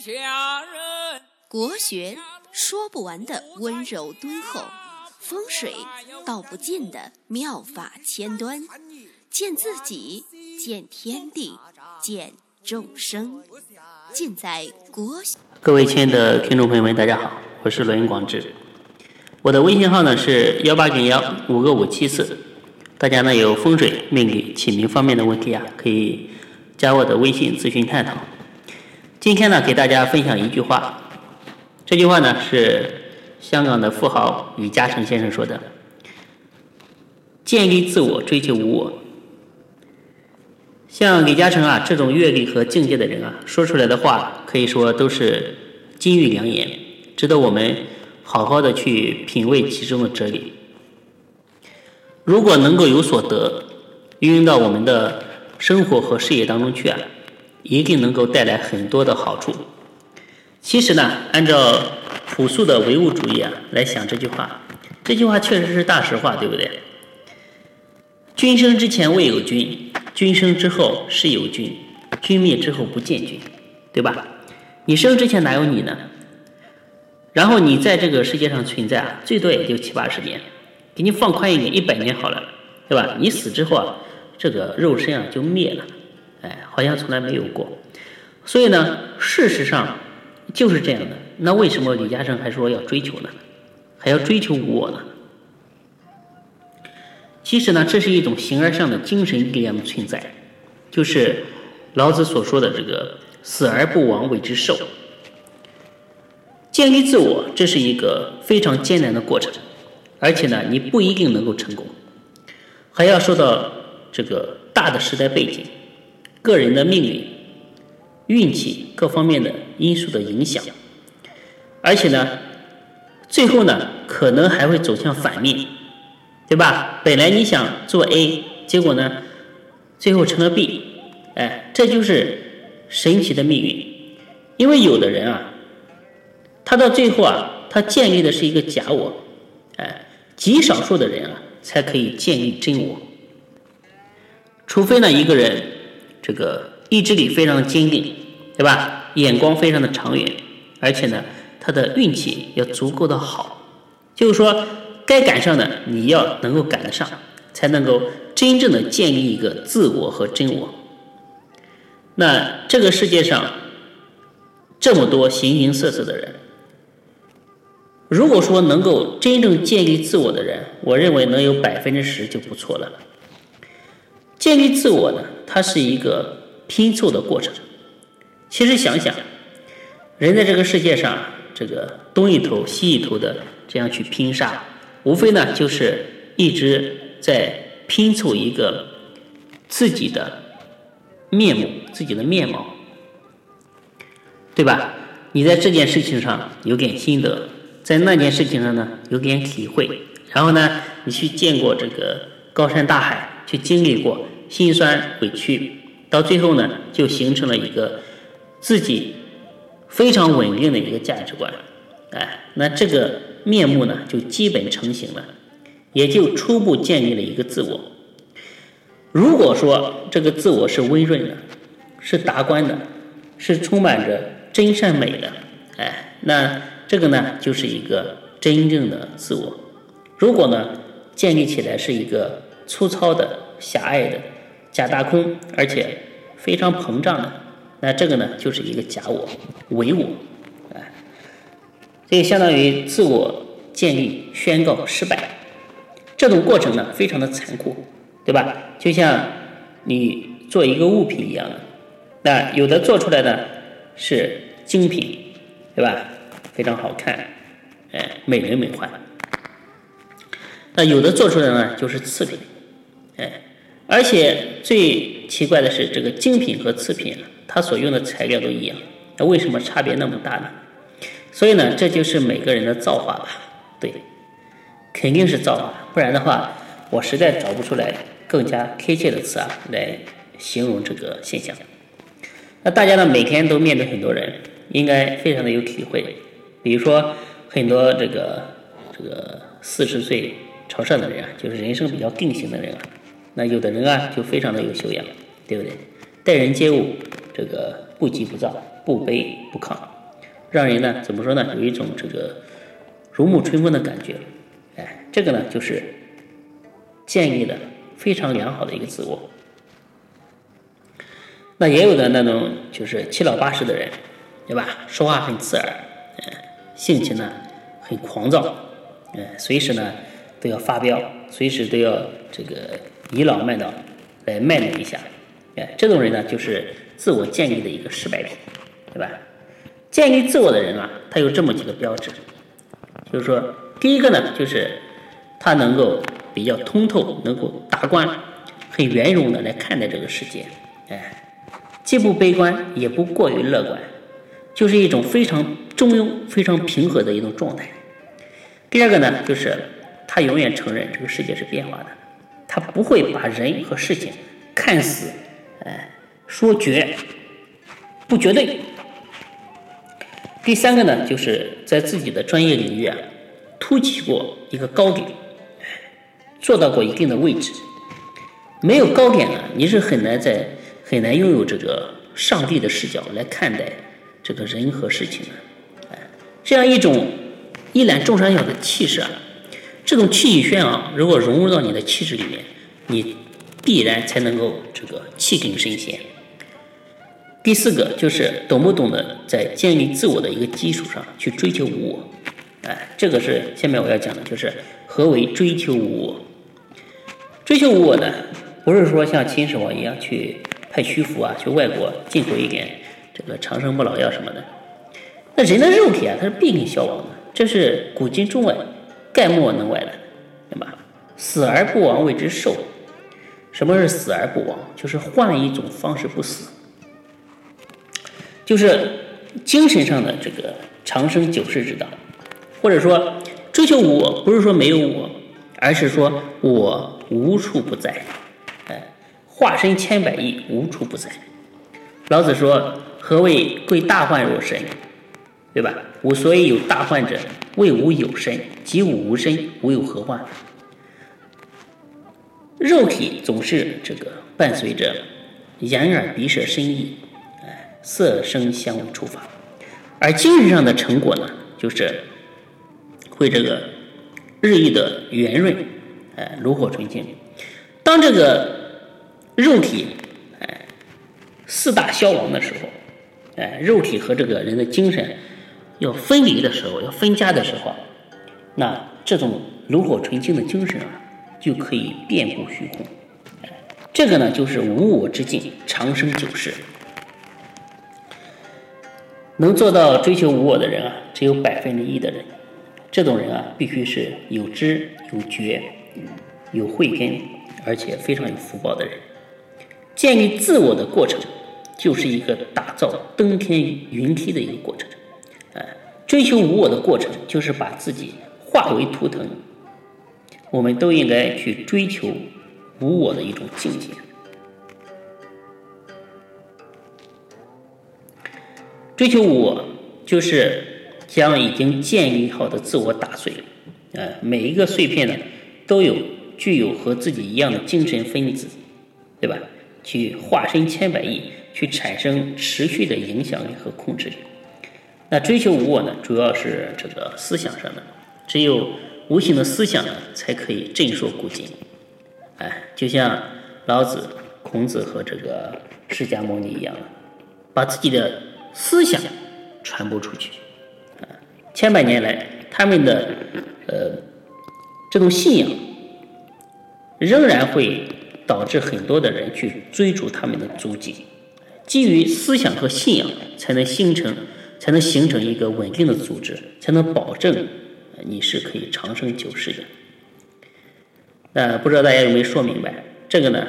下人。国学说不完的温柔敦厚，风水道不尽的妙法千端，见自己，见天地，见众生，尽在国学。各位亲爱的听众朋友们，大家好，我是罗云广志，我的微信号呢是幺八九幺五个五七四，大家呢有风水、命理、起名方面的问题啊，可以加我的微信咨询探讨。今天呢，给大家分享一句话，这句话呢是香港的富豪李嘉诚先生说的：“建立自我，追求无我。”像李嘉诚啊这种阅历和境界的人啊，说出来的话可以说都是金玉良言，值得我们好好的去品味其中的哲理。如果能够有所得，运用到我们的生活和事业当中去啊，一定能够带来很多的好处。其实呢，按照朴素的唯物主义啊来想这句话，这句话确实是大实话，对不对？君生之前未有君。君生之后是有君，君灭之后不见君，对吧？你生之前哪有你呢？然后你在这个世界上存在啊，最多也就七八十年，给你放宽一点，一百年好了，对吧？你死之后啊，这个肉身啊就灭了，哎，好像从来没有过。所以呢，事实上就是这样的。那为什么李嘉诚还说要追求呢？还要追求我呢？其实呢，这是一种形而上的精神力量的存在，就是老子所说的这个“死而不亡，谓之寿”。建立自我，这是一个非常艰难的过程，而且呢，你不一定能够成功，还要受到这个大的时代背景、个人的命运、运气各方面的因素的影响，而且呢，最后呢，可能还会走向反面。对吧？本来你想做 A，结果呢，最后成了 B，哎，这就是神奇的命运。因为有的人啊，他到最后啊，他建立的是一个假我，哎，极少数的人啊，才可以建立真我。除非呢，一个人这个意志力非常坚定，对吧？眼光非常的长远，而且呢，他的运气要足够的好，就是说。该赶上的，你要能够赶得上，才能够真正的建立一个自我和真我。那这个世界上这么多形形色色的人，如果说能够真正建立自我的人，我认为能有百分之十就不错了。建立自我呢，它是一个拼凑的过程。其实想想，人在这个世界上，这个东一头西一头的这样去拼杀。无非呢，就是一直在拼凑一个自己的面目、自己的面貌，对吧？你在这件事情上有点心得，在那件事情上呢有点体会，然后呢，你去见过这个高山大海，去经历过辛酸委屈，到最后呢，就形成了一个自己非常稳定的一个价值观。哎，那这个。面目呢，就基本成型了，也就初步建立了一个自我。如果说这个自我是温润的，是达观的，是充满着真善美的，哎，那这个呢，就是一个真正的自我。如果呢，建立起来是一个粗糙的、狭隘的、假大空，而且非常膨胀的，那这个呢，就是一个假我、伪我。啊这相当于自我建立宣告失败，这种过程呢非常的残酷，对吧？就像你做一个物品一样的，那有的做出来的是精品，对吧？非常好看，哎，美轮美奂。那有的做出来呢就是次品，哎，而且最奇怪的是，这个精品和次品啊，它所用的材料都一样，那为什么差别那么大呢？所以呢，这就是每个人的造化吧？对，肯定是造化，不然的话，我实在找不出来更加贴切的词啊来形容这个现象。那大家呢，每天都面对很多人，应该非常的有体会。比如说，很多这个这个四十岁朝上的人啊，就是人生比较定型的人啊，那有的人啊，就非常的有修养，对不对？待人接物，这个不急不躁。不卑不亢，让人呢怎么说呢？有一种这个如沐春风的感觉。哎，这个呢就是建立的非常良好的一个自我。那也有的那种就是七老八十的人，对吧？说话很刺耳，嗯，性情呢很狂躁，嗯，随时呢都要发飙，随时都要这个倚老卖老来卖弄一下，哎，这种人呢就是自我建立的一个失败品，对吧？建立自我的人啊，他有这么几个标志，就是说，第一个呢就是他能够比较通透，能够达观，很圆融的来看待这个世界，哎。既不悲观，也不过于乐观，就是一种非常中庸、非常平和的一种状态。第二个呢，就是他永远承认这个世界是变化的，他不会把人和事情看死，哎，说绝不绝对。第三个呢，就是在自己的专业领域啊，突起过一个高点，做到过一定的位置。没有高点呢，你是很难在。很难拥有这个上帝的视角来看待这个人和事情的，哎，这样一种一览众山小的气势啊，这种气宇轩昂，如果融入到你的气质里面，你必然才能够这个气定神闲。第四个就是懂不懂得在建立自我的一个基础上去追求无我，哎，这个是下面我要讲的，就是何为追求无我？追求无我呢，不是说像秦始皇一样去。派徐福啊，去外国进口一点这个长生不老药什么的。那人的肉体啊，它是必定消亡的，这是古今中外概莫能外的，对吧？死而不亡谓之寿。什么是死而不亡？就是换一种方式不死，就是精神上的这个长生久世之道，或者说追求我，不是说没有我，而是说我无处不在。哎化身千百亿，无处不在。老子说：“何谓贵大患若身？对吧？吾所以有大患者，谓吾有身；即吾无身，吾有何患？”肉体总是这个伴随着眼耳鼻舌身意，哎，色声香味触法；而精神上的成果呢，就是会这个日益的圆润，哎，炉火纯青。当这个。肉体，哎，四大消亡的时候，哎，肉体和这个人的精神要分离的时候，要分家的时候，那这种炉火纯青的精神啊，就可以遍布虚空。这个呢，就是无我之境，长生久世。能做到追求无我的人啊，只有百分之一的人。这种人啊，必须是有知有觉、有慧根，而且非常有福报的人。建立自我的过程，就是一个打造登天云梯的一个过程。追求无我的过程，就是把自己化为图腾。我们都应该去追求无我的一种境界。追求我，就是将已经建立好的自我打碎。呃，每一个碎片呢，都有具有和自己一样的精神分子，对吧？去化身千百亿，去产生持续的影响力和控制力。那追求无我呢，主要是这个思想上的，只有无形的思想呢，才可以震烁古今。哎，就像老子、孔子和这个释迦牟尼一样，把自己的思想传播出去。啊，千百年来，他们的呃这种信仰仍然会。导致很多的人去追逐他们的足迹，基于思想和信仰，才能形成，才能形成一个稳定的组织，才能保证你是可以长生久世的。那不知道大家有没有说明白？这个呢，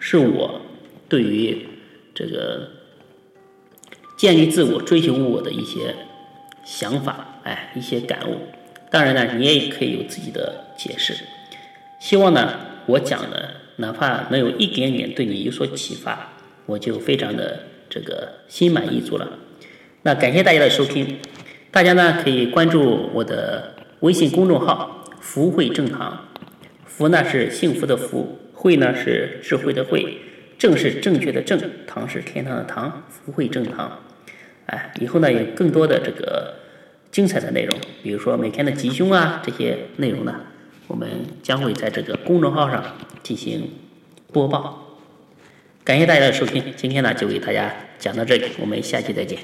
是我对于这个建立自我、追求我的一些想法，哎，一些感悟。当然呢，你也可以有自己的解释。希望呢，我讲的。哪怕能有一点点对你有所启发，我就非常的这个心满意足了。那感谢大家的收听，大家呢可以关注我的微信公众号“福慧正堂”，福呢是幸福的福，慧呢是智慧的慧，正是正确的正，堂是天堂的堂，福慧正堂。哎，以后呢有更多的这个精彩的内容，比如说每天的吉凶啊这些内容呢，我们将会在这个公众号上进行播报。感谢大家的收听，今天呢就给大家讲到这里，我们下期再见。